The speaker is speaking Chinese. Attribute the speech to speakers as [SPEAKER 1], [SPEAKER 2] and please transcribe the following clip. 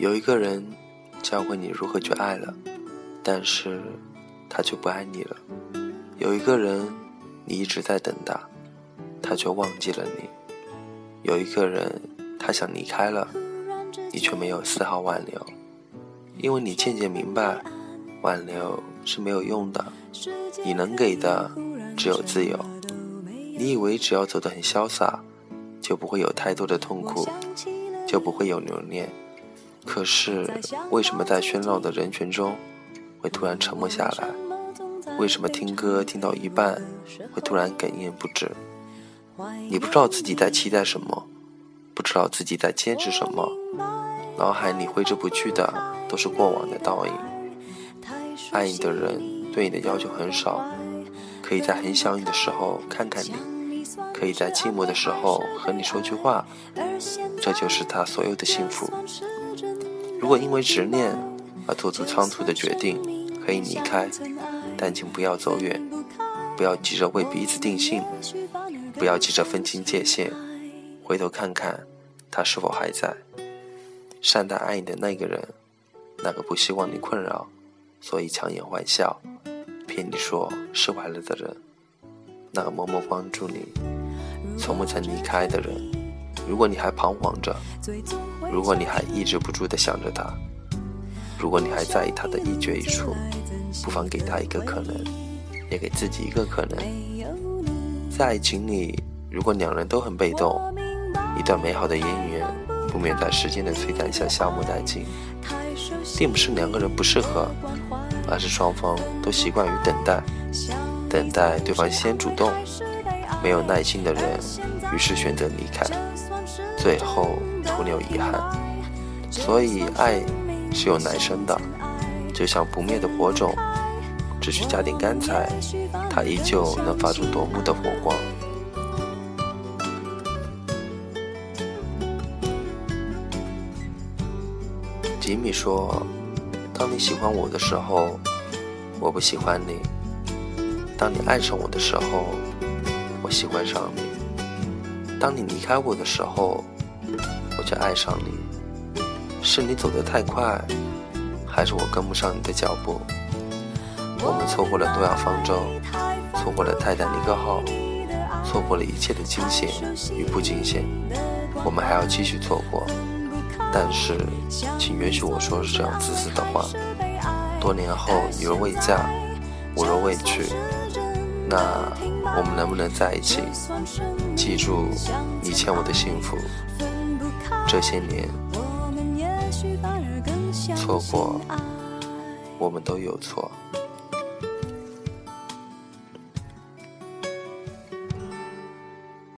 [SPEAKER 1] 有一个人教会你如何去爱了，但是他却不爱你了。有一个人你一直在等待，他却忘记了你。有一个人他想离开了，你却没有丝毫挽留，因为你渐渐明白，挽留是没有用的。你能给的只有自由。你以为只要走得很潇洒，就不会有太多的痛苦，就不会有留恋。可是，为什么在喧闹的人群中会突然沉默下来？为什么听歌听到一半会突然哽咽不止？你不知道自己在期待什么，不知道自己在坚持什么，脑海里挥之不去的都是过往的倒影。爱你的人对你的要求很少，可以在很想你的时候看看你，可以在寂寞的时候和你说句话，这就是他所有的幸福。如果因为执念而做出仓促的决定，可以离开，但请不要走远，不要急着为彼此定性，不要急着分清界限，回头看看他是否还在。善待爱你的那个人，那个不希望你困扰，所以强颜欢笑，骗你说释怀了的人，那个默默关注你，从不曾离开的人。如果你还彷徨着，如果你还抑制不住的想着他，如果你还在意他的一举一触，不妨给他一个可能，也给自己一个可能。在爱情里，如果两人都很被动，一段美好的姻缘不免在时间的摧残下消磨殆尽。并不是两个人不适合，而是双方都习惯于等待，等待对方先主动。没有耐心的人，于是选择离开。最后徒留遗憾，所以爱是有来生的，就像不灭的火种，只需加点干柴，它依旧能发出夺目的火光。吉米说：“当你喜欢我的时候，我不喜欢你；当你爱上我的时候，我喜欢上你。”当你离开我的时候，我就爱上你。是你走得太快，还是我跟不上你的脚步？我们错过了诺亚方舟，错过了泰坦尼克号，错过了一切的惊险与不惊险。我们还要继续错过。但是，请允许我说这样自私的话：多年后你若未嫁，我若未娶，那……我们能不能在一起？记住你欠我的幸福。这些年错过，我们都有错。